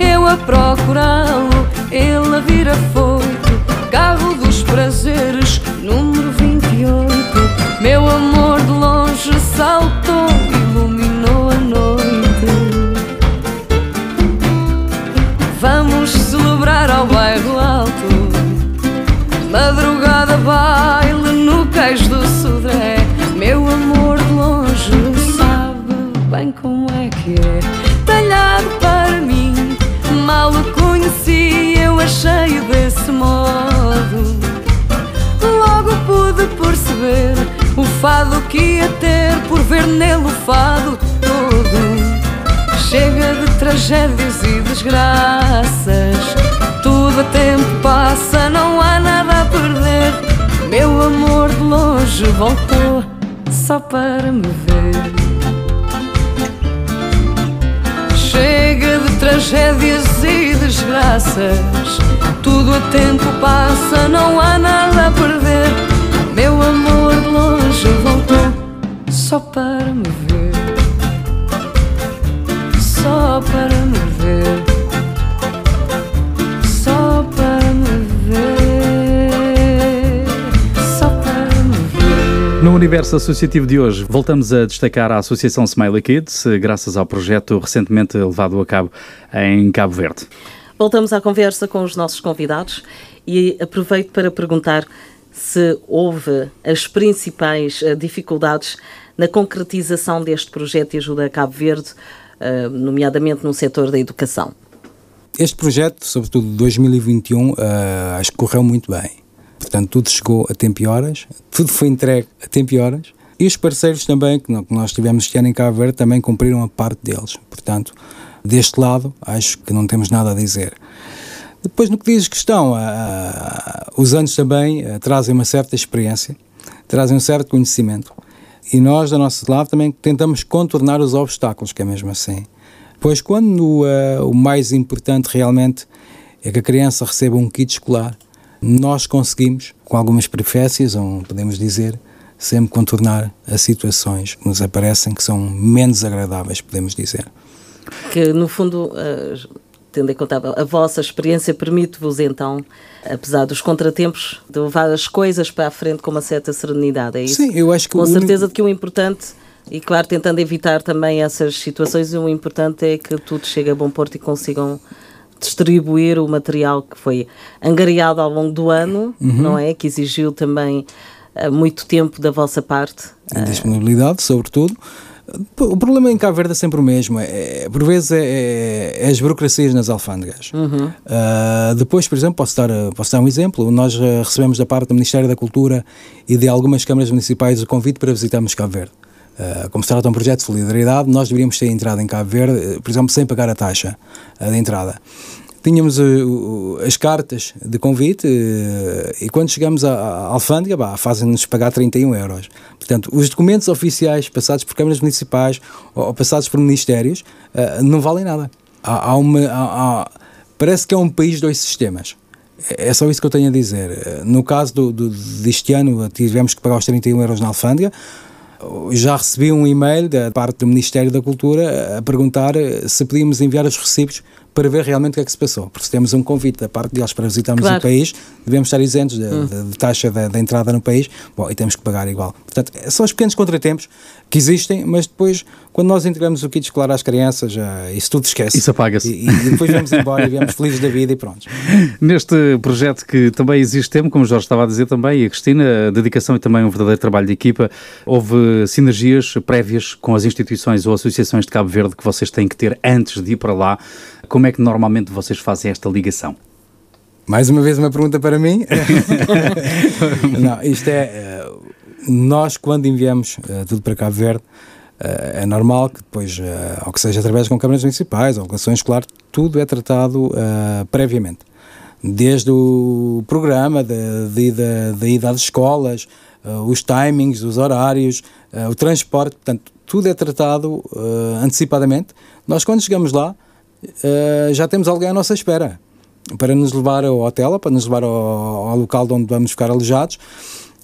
Eu a procurá-lo, ele a vir afoito Carro que é talhado para mim. Mal o conheci, eu achei desse modo. Logo pude perceber o fado que ia ter por ver nele o fado todo. Chega de tragédias e desgraças. Tudo a tempo passa, não há nada a perder. Meu amor de longe voltou só para me ver. Chega de tragédias e desgraças. Tudo a tempo passa, não há nada a perder. Meu amor de longe voltou só para me ver. Só para me ver. Universo associativo de hoje, voltamos a destacar a Associação Smiley Kids, eh, graças ao projeto recentemente levado a cabo em Cabo Verde. Voltamos à conversa com os nossos convidados e aproveito para perguntar se houve as principais eh, dificuldades na concretização deste projeto de ajuda a Cabo Verde, eh, nomeadamente no setor da educação. Este projeto, sobretudo de 2021, eh, acho que correu muito bem. Portanto, tudo chegou a tempo e horas, tudo foi entregue a tempo e horas. E os parceiros também, que nós tivemos este ano em Cabo Verde, também cumpriram a parte deles. Portanto, deste lado, acho que não temos nada a dizer. Depois, no que diz questão, ah, os anos também ah, trazem uma certa experiência, trazem um certo conhecimento. E nós, do nosso lado, também tentamos contornar os obstáculos, que é mesmo assim. Pois quando ah, o mais importante realmente é que a criança receba um kit escolar, nós conseguimos, com algumas peripécias, ou podemos dizer, sempre contornar as situações que nos aparecem que são menos agradáveis, podemos dizer. Que, no fundo, eh, tendo em conta a vossa experiência, permite-vos então, apesar dos contratempos, de levar as coisas para a frente com uma certa serenidade, é isso? Sim, eu acho que Com o certeza de que o importante, e claro, tentando evitar também essas situações, o importante é que tudo chegue a bom porto e consigam distribuir o material que foi angariado ao longo do ano, Uhum. não é? Que exigiu também eh, muito tempo da vossa parte. a disponibilidade, sobretudo. O problema em Cabo Verde é sempre o mesmo. É, por vezes é, é- é as burocracias nas alfândegas. Ah, depois, por exemplo, posso dar, posso dar um exemplo. Nós ah, recebemos da parte do Ministério da Cultura e de algumas câmaras municipais o convite para visitarmos Cabo Verde. Ah, como se trata de um projeto de solidariedade, nós deveríamos ter entrado em Cabo Verde, eh, por exemplo, sem pagar a taxa ah, de entrada. Tínhamos eh, o- as cartas de convite eh, e quando chegamos à, alfândega, fazem-nos pagar 31 euros. Portanto, os documentos oficiais passados por câmaras municipais ou, ou passados por ministérios eh, não valem nada. Há, há uma, há- parece que é um país de dois sistemas. É é só isso que eu tenho a dizer. Eh, No caso do, do- deste ano, tivemos que pagar os 31 euros na alfândega. Já recebi um e-mail da parte do Ministério da Cultura a perguntar eh, se podíamos enviar os recibos para ver realmente o que é que se passou. Porque se temos um convite da parte deles para visitarmos Claro. o país, devemos estar isentos da da taxa da, da entrada no país, bom, e temos que pagar igual. Portanto, são os pequenos contratempos que existem, mas depois, quando nós entregamos o kit escolar às crianças, já, isso tudo esquece. Isso apaga-se. E, e depois vamos embora e viemos felizes da vida e pronto. Neste projeto que também existe tempo, como o Jorge estava a dizer também, e a Cristina, a dedicação e também um verdadeiro trabalho de equipa, houve sinergias prévias com as instituições ou associações de Cabo Verde que vocês têm que ter antes de ir para lá. Como é que normalmente vocês fazem esta ligação? Mais uma vez uma pergunta para mim. Não, isto é. eh, Nós, quando enviamos eh, tudo para Cabo Verde, eh, é normal que depois, ou que seja através com câmaras municipais, ou escolar, tudo é tratado eh, previamente. Desde o programa, da, da, ida, da ida às escolas, eh, os timings, os horários, eh, o transporte, portanto, tudo é tratado antecipadamente. Nós, quando chegamos lá, eh, já temos alguém à nossa espera para nos levar ao hotel, para nos levar ao, ao local de onde vamos ficar alojados.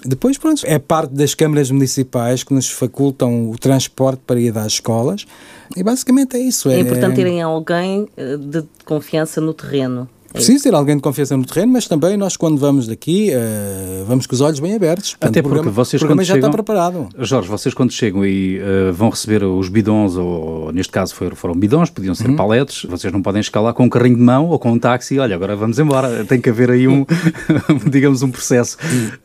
Depois, pronto, é parte das câmaras municipais que nos facultam o transporte para ir às escolas. E basicamente é isso. É importante terem alguém eh, de confiança no terreno. Preciso ter alguém de confiança no terreno, mas também nós, quando vamos daqui, uh, vamos com os olhos bem abertos. Portanto, Até porque o programa, vocês o programa já chegam, está preparado. Jorge, vocês quando chegam e uh, vão receber os bidons, ou neste caso foram, foram bidons, podiam ser uhum. paletes, vocês não podem escalar com um carrinho de mão ou com um táxi, olha, agora vamos embora. Tem que haver aí um, digamos, um processo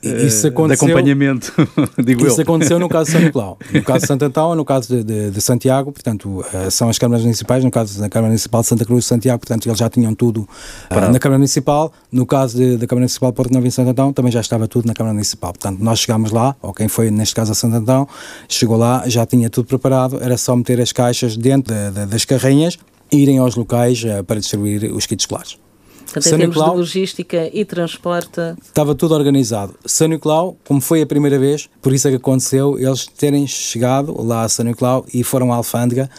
e, isso uh, de acompanhamento, digo Isso eu. aconteceu no caso de São Nicolau. No caso de Santo Antão, no caso de, de, de Santiago, portanto, são as câmaras municipais, no caso da Câmara Municipal de Santa Cruz de Santiago, portanto, eles já tinham tudo na Câmara Municipal. No caso de, da Câmara Municipal de Porto Novo em Santo Antão, também já estava tudo na Câmara Municipal. Portanto, nós chegámos lá, ou quem foi neste caso a Santo Antão, chegou lá, já tinha tudo preparado, era só meter as caixas dentro de, de, das carrinhas e irem aos locais uh, para distribuir os kits escolares. Portanto, em termos Nicolau, de logística e transporte. Estava tudo organizado. São Nicolau, como foi a primeira vez, por isso é que aconteceu eles terem chegado lá a São Nicolau e foram à Alfândega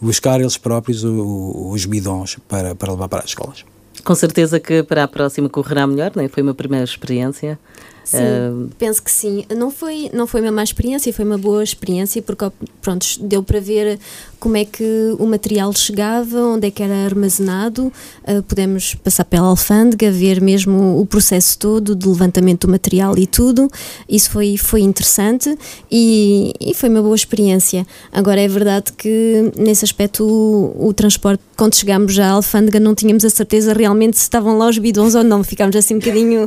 buscar eles próprios o, os bidons para, para levar para as escolas. Com certeza que para a próxima correrá melhor, nem foi uma primeira experiência. Sim, uh... penso que sim. Não foi, não foi uma má experiência, foi uma boa experiência, porque pronto, deu para ver como é que o material chegava, onde é que era armazenado, uh, podemos passar pela alfândega, ver mesmo o processo todo de levantamento do material e tudo. Isso foi, foi interessante e, e foi uma boa experiência. Agora é verdade que nesse aspecto o, o transporte, quando chegámos à alfândega, não tínhamos a certeza realmente se estavam lá os bidons ou não. Ficámos assim um bocadinho.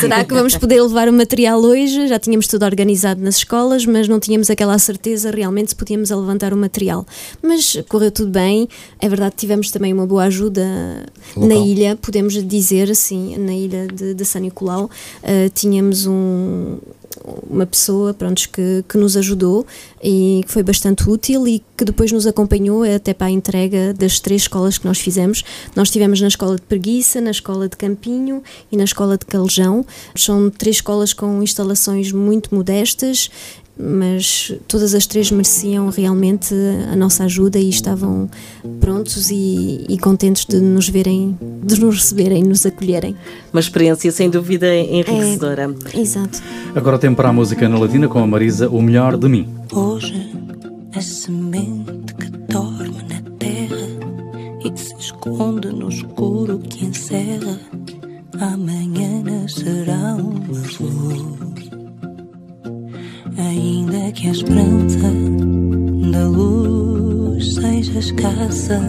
será que vamos poder levar o material hoje? Já tínhamos tudo organizado nas escolas, mas não tínhamos aquela certeza realmente se podíamos levantar o material. Mas correu tudo bem. É verdade tivemos também uma boa ajuda Local. na ilha, podemos dizer assim, na ilha de, de São Nicolau. Uh, tínhamos um, uma pessoa pronto, que, que nos ajudou e que foi bastante útil e que depois nos acompanhou até para a entrega das três escolas que nós fizemos. Nós estivemos na escola de Preguiça, na escola de Campinho e na escola de Calejão. São três escolas com instalações muito modestas mas todas as três mereciam realmente a nossa ajuda e estavam prontos e, e, contentes de nos verem, de nos receberem, nos acolherem. Uma experiência sem dúvida enriquecedora. É, exato. Agora tempo para a música na Latina com a Marisa, O Melhor de Mim. Hoje a semente que dorme na terra e se esconde no escuro que encerra, amanhã nascerá uma flor ainda que a esperança da luz seja escassa.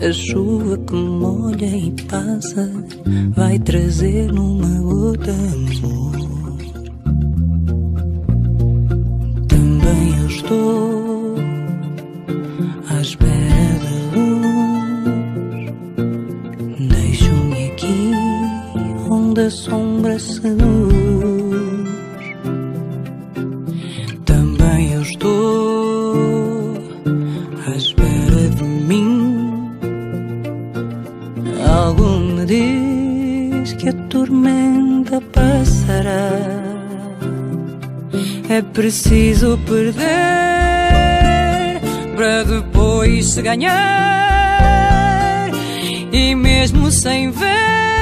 A chuva que molha e passa vai trazer numa gota amor. Também eu estou à espera da luz. Deixo-me aqui onde a sombra seduz. Preciso perder para depois ganhar. E mesmo sem ver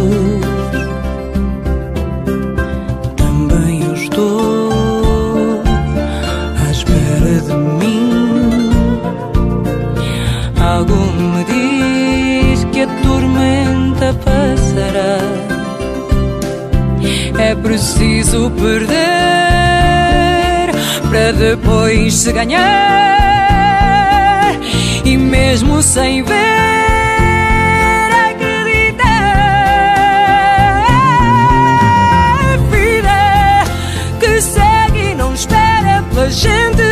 perder para depois se ganhar. E mesmo sem ver acreditar vida que segue e não espera pela gente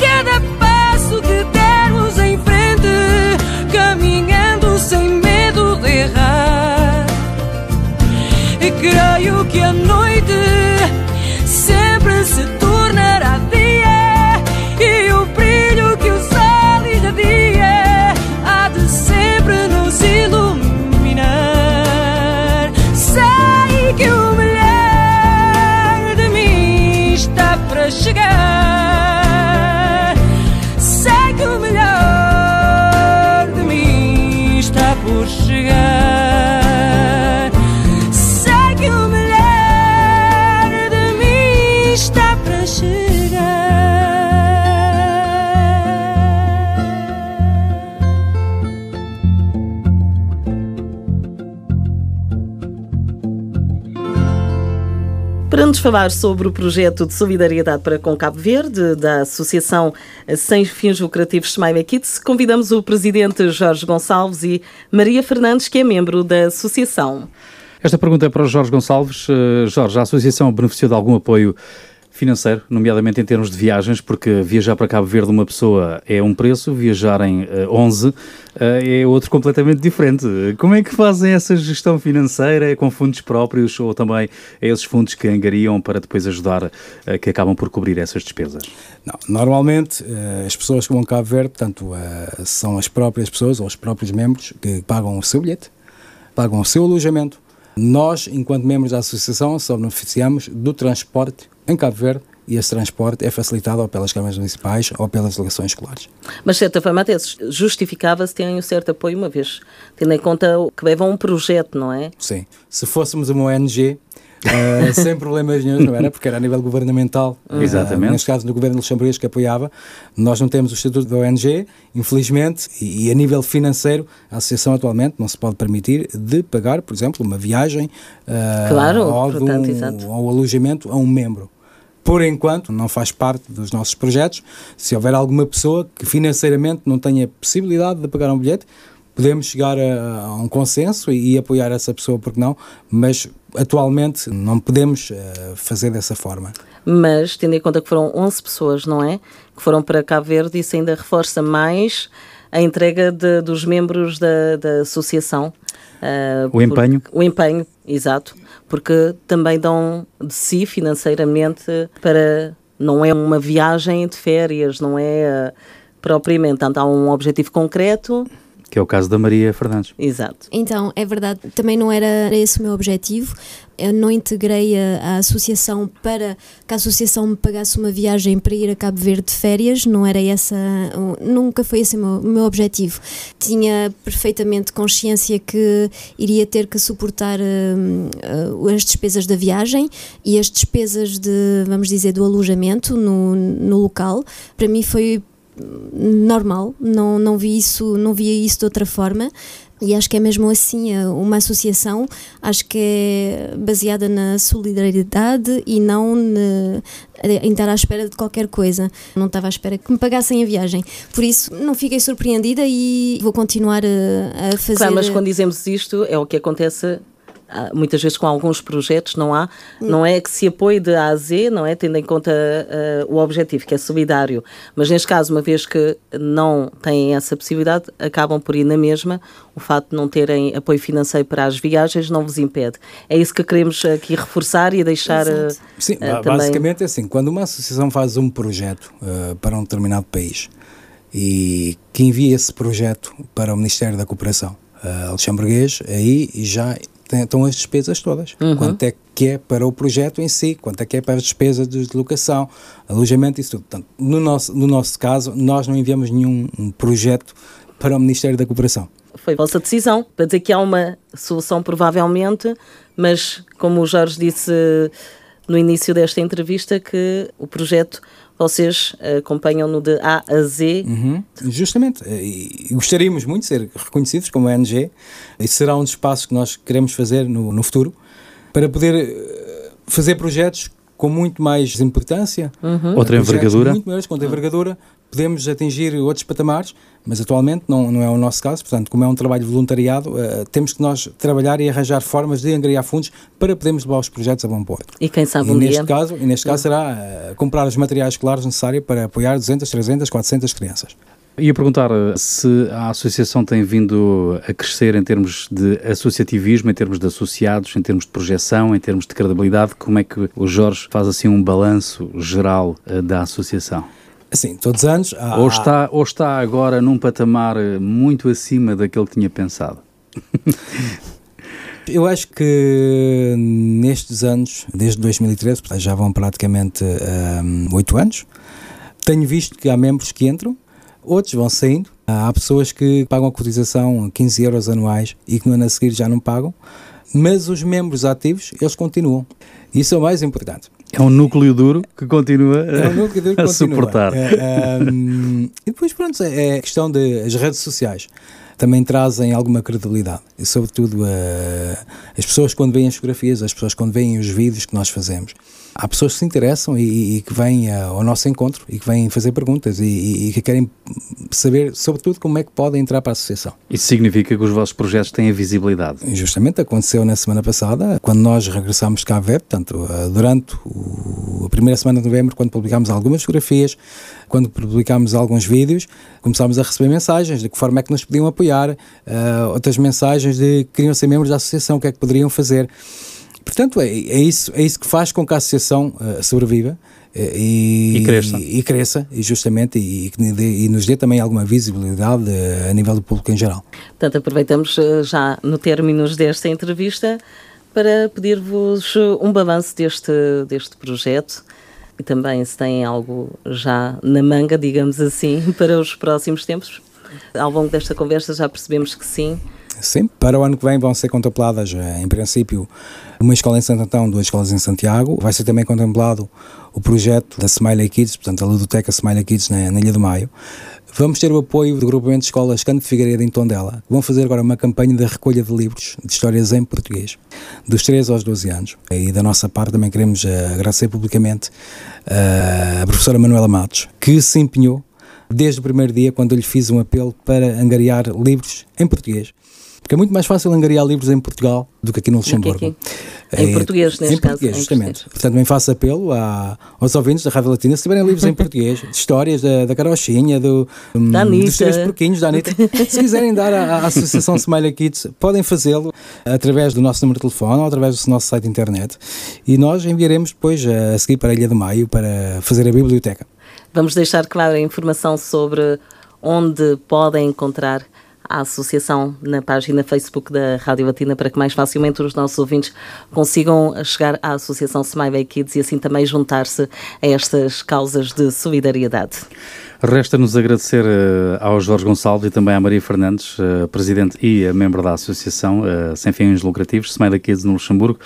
cada passo que dermos em frente caminhando sem medo de errar. E creio que a noite falar sobre o projeto de solidariedade para com Cabo Verde, da Associação Sem Fins Lucrativos Smiley Kids, convidamos o presidente Jorge Gonçalves e Maria Fernandes, que é membro da associação. Esta pergunta é para o Jorge Gonçalves. Eh, Jorge, a Associação beneficiou de algum apoio financeiro, nomeadamente em termos de viagens, porque viajar para Cabo Verde uma pessoa é um preço, viajar em eh, 11 eh, é outro completamente diferente. Como é que fazem essa gestão financeira? É com fundos próprios ou também é esses fundos que angariam para depois ajudar, eh, que acabam por cobrir essas despesas? Não, normalmente eh, as pessoas que vão a Cabo Verde, portanto, eh, são as próprias pessoas ou os próprios membros que pagam o seu bilhete, pagam o seu alojamento. Nós, enquanto membros da associação, só beneficiamos do transporte em Cabo Verde e esse transporte é facilitado ou pelas câmaras municipais ou pelas delegações escolares. Mas, de certa forma, até se justificava-se terem um certo apoio, uma vez, tendo em conta que levam um projeto, não é? Sim. Se fôssemos uma ONG, eh, sem problemas nenhum, não era? Porque era a nível governamental. eh, Exatamente. neste caso, no governo luxemburguês que apoiava. Nós não temos o estatuto da ONG, infelizmente, e, e a nível financeiro, a associação atualmente não se pode permitir de pagar, por exemplo, uma viagem eh, Claro, ou, de portanto, um- exato. ou alojamento a um membro. Por enquanto, não faz parte dos nossos projetos. Se houver alguma pessoa que financeiramente não tenha possibilidade de pagar um bilhete, podemos chegar a, a um consenso e, e apoiar essa pessoa, porque não? Mas atualmente não podemos eh, fazer dessa forma. Mas, tendo em conta que foram 11 pessoas, não é? Que foram para Cabo Verde, isso ainda reforça mais a entrega de- dos membros da, da associação. ah, O empenho. O empenho, exato. Porque também dão de si financeiramente para. Não é uma viagem de férias, não é ah, propriamente. Portanto, há um objetivo concreto. Que é o caso da Maria Fernandes. Exato. Então, é verdade, também não era esse o meu objetivo. Eu não integrei a, a associação para que a associação me pagasse uma viagem para ir a Cabo Verde de férias, não era essa, nunca foi esse o meu, meu objetivo. Tinha perfeitamente consciência que iria ter que suportar hum, uh, as despesas da viagem e as despesas de, vamos dizer, do alojamento no, no local. Para mim foi normal, não, não vi isso, não via isso de outra forma. E acho que é mesmo assim, eh, uma associação, acho que é baseada na solidariedade e não na- em estar à espera de qualquer coisa. Não estava à espera que me pagassem a viagem. Por isso, não fiquei surpreendida e vou continuar a, a fazer. Claro, mas quando dizemos isto, é o que acontece muitas vezes com alguns projetos, não há, não é que se apoie de A a Z, não é? Tendo em conta ah, o objetivo, que é solidário. Mas neste caso, uma vez que não têm essa possibilidade, acabam por ir na mesma. O facto de não terem apoio financeiro para as viagens não vos impede. É isso que queremos aqui reforçar e deixar. ah, Exato. Sim, ah, ba- também- basicamente é assim, quando uma associação faz um projeto para um determinado país e que envia esse projeto para o Ministério da Cooperação uh, luxemburguês, aí já estão as despesas todas. Quanto é que é para o projeto em si, quanto é que é para as despesas de deslocação, alojamento, isso tudo. Portanto, no nosso, no nosso caso, nós não enviamos nenhum um projeto para o Ministério da Cooperação. Foi a vossa decisão. Para dizer que há uma solução, provavelmente, mas como o Jorge disse no início desta entrevista, que o projeto vocês acompanham-no de A a Z. Uhum, justamente. E gostaríamos muito de ser reconhecidos como ONG. Isso será um dos passos que nós queremos fazer no, no futuro para poder eh, fazer projetos com muito mais importância, Outra projetos envergadura. muito maiores, com outra envergadura, podemos atingir outros patamares, mas atualmente não, não é o nosso caso, portanto, como é um trabalho de voluntariado, eh, temos que nós trabalhar e arranjar formas de angariar fundos para podermos levar os projetos a bom porto. E quem sabe E um neste dia. caso, e neste caso será eh, comprar os materiais escolares necessários para apoiar 200, 300, 400 crianças. Ia perguntar eh, se a associação tem vindo a crescer em termos de associativismo, em termos de associados, em termos de projeção, em termos de credibilidade. Como é que o Jorge faz assim um balanço geral da associação? Assim, todos os anos há, Ou está, ou está agora num patamar eh, muito acima daquele que tinha pensado? Eu acho que nestes anos, desde 2013, portanto, já vão praticamente hum, oito anos, tenho visto que há membros que entram, outros vão saindo. Há pessoas que pagam a cotização 15 euros anuais e que no ano a seguir já não pagam, mas os membros ativos, eles continuam. Isso é o mais importante. É um núcleo duro que continua É um duro a suportar. É, hum, e depois, pronto, é a questão das redes sociais. Também trazem alguma credibilidade. E, sobretudo, eh, as pessoas quando veem as fotografias, as pessoas quando veem os vídeos que nós fazemos. Há pessoas que se interessam e, e que vêm eh, ao nosso encontro e que vêm fazer perguntas e, e- que querem saber, sobretudo, como é que podem entrar para a associação. Isso significa que os vossos projetos têm a visibilidade. Justamente aconteceu na semana passada, quando nós regressámos de Cabo Verde, portanto, eh, durante o- a primeira semana de novembro, quando publicámos algumas fotografias, quando publicámos alguns vídeos, começámos a receber mensagens de que forma é que nos podiam apoiar, eh, outras mensagens de que queriam ser membros da associação, o que é que poderiam fazer. Portanto, é, é isso, é isso que faz com que a associação eh, sobreviva. eh, E, E cresça. E, cresça, e justamente, e, e nos dê também alguma visibilidade eh, a nível do público em geral. Portanto, aproveitamos já no término desta entrevista para pedir-vos um balanço deste, deste projeto e também se têm algo já na manga, digamos assim, para os próximos tempos. Ao longo desta conversa já percebemos que sim. Sim, para o ano que vem vão ser contempladas, eh, em princípio, uma escola em Santo Antão, duas escolas em Santiago. Vai ser também contemplado o projeto da Smiley Kids, portanto, a Ludoteca Smiley Kids na, na Ilha do Maio. Vamos ter o apoio do grupamento de escolas Canto de Figueiredo em Tondela, que vão fazer agora uma campanha de recolha de livros de histórias em português, dos 13 aos 12 anos. E da nossa parte também queremos eh, agradecer publicamente eh, a professora Manuela Matos, que se empenhou desde o primeiro dia, quando lhe fiz um apelo para angariar livros em português. Porque é muito mais fácil angariar livros em Portugal do que aqui no Luxemburgo. aqui. Em É, português, neste em caso, português, em justamente. português. Portanto, também faço apelo a- aos ouvintes da Rádio Latina, se tiverem livros em português, de histórias da, da Carochinha, do, hum, Da dos Três Porquinhos, da Anitta, se quiserem dar à, à Associação Smiley Kids, podem fazê-lo através do nosso número de telefone ou através do nosso site de internet e nós enviaremos depois a, a seguir para a Ilha do Maio para fazer a biblioteca. Vamos deixar claro a informação sobre onde podem encontrar a associação na página Facebook da Rádio Latina para que mais facilmente os nossos ouvintes consigam chegar à Associação Smiley Kids e assim também juntar-se a estas causas de solidariedade. Resta-nos agradecer eh, ao Jorge Gonçalves e também à Maria Fernandes, eh, presidente e a membro da Associação eh, Sem Fins Lucrativos, Smiley Kids no Luxemburgo,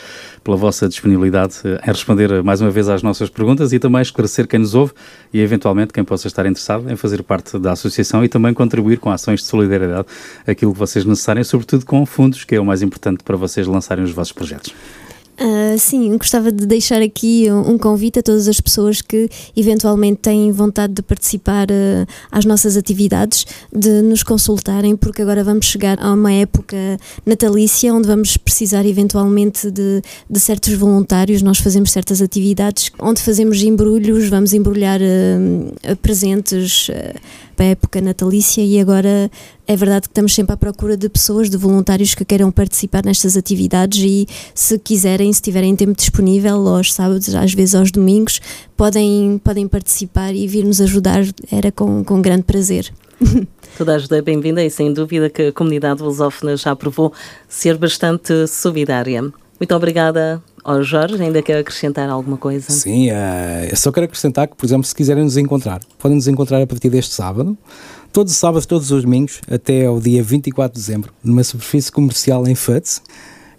pela vossa disponibilidade eh, em responder eh, mais uma vez às nossas perguntas e também esclarecer quem nos ouve e eventualmente quem possa estar interessado em fazer parte da Associação e também contribuir com ações de solidariedade, aquilo que vocês necessitarem, sobretudo com fundos, que é o mais importante para vocês lançarem os vossos projetos. Ah, sim, gostava de deixar aqui um convite a todas as pessoas que eventualmente têm vontade de participar ah, às nossas atividades, de nos consultarem, porque agora vamos chegar a uma época natalícia onde vamos precisar eventualmente de, de certos voluntários. Nós fazemos certas atividades onde fazemos embrulhos, vamos embrulhar ah, presentes. A época natalícia e agora é verdade que estamos sempre à procura de pessoas, de voluntários que queiram participar nestas atividades e se quiserem, se tiverem tempo disponível aos sábados, às vezes aos domingos, podem, podem participar e vir nos ajudar, era com, com grande prazer. Toda a ajuda é bem-vinda e sem dúvida que a comunidade lusófona já provou ser bastante solidária. Muito obrigada ao Jorge, ainda quer acrescentar alguma coisa? Sim, eh, eu só quero acrescentar que, por exemplo, se quiserem nos encontrar, podem nos encontrar a partir deste sábado, todos os sábados, todos os domingos, até ao dia 24 de dezembro, numa superfície comercial em Futs,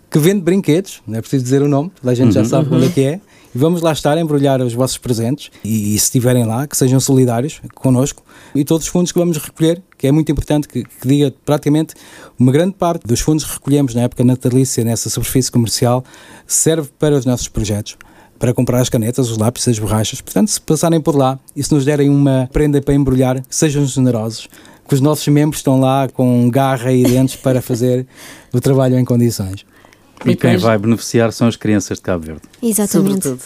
que vende brinquedos, não é preciso dizer o nome, toda a gente já sabe onde é que é. E vamos lá estar a embrulhar os vossos presentes e, e se estiverem lá, que sejam solidários connosco e todos os fundos que vamos recolher, que é muito importante que, que diga praticamente uma grande parte dos fundos que recolhemos na época natalícia nessa superfície comercial serve para os nossos projetos para comprar as canetas, os lápis, as borrachas. Portanto, se passarem por lá e se nos derem uma prenda para embrulhar, sejam generosos, que os nossos membros estão lá com garra e dentes para fazer o trabalho em condições. E quem vai beneficiar são as crianças de Cabo Verde. Exatamente. Sobretudo.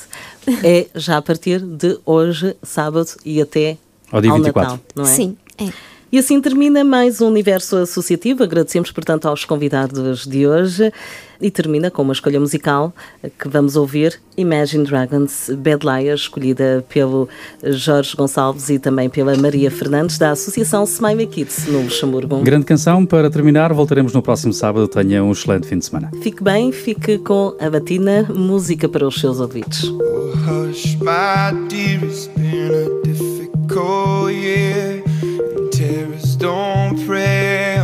É já a partir de hoje, sábado, e até Ao dia ao 24. Natal, não é? Sim, é. E assim termina mais um Universo Associativo. Agradecemos, portanto, aos convidados de hoje e termina com uma escolha musical que vamos ouvir: Imagine Dragons Bad Liar, escolhida pelo Jorge Gonçalves e também pela Maria Fernandes, da Associação Smile Kids no Luxemburgo. Grande canção. Para terminar, voltaremos no próximo sábado. Tenha um excelente fim de semana. Fique bem, fique com a Batina, música para os seus ouvidos. Oh, hush, my dear, it's been a difficult year. terrace, don't pray.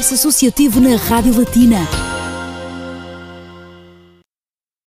Universo Associativo na Rádio Latina.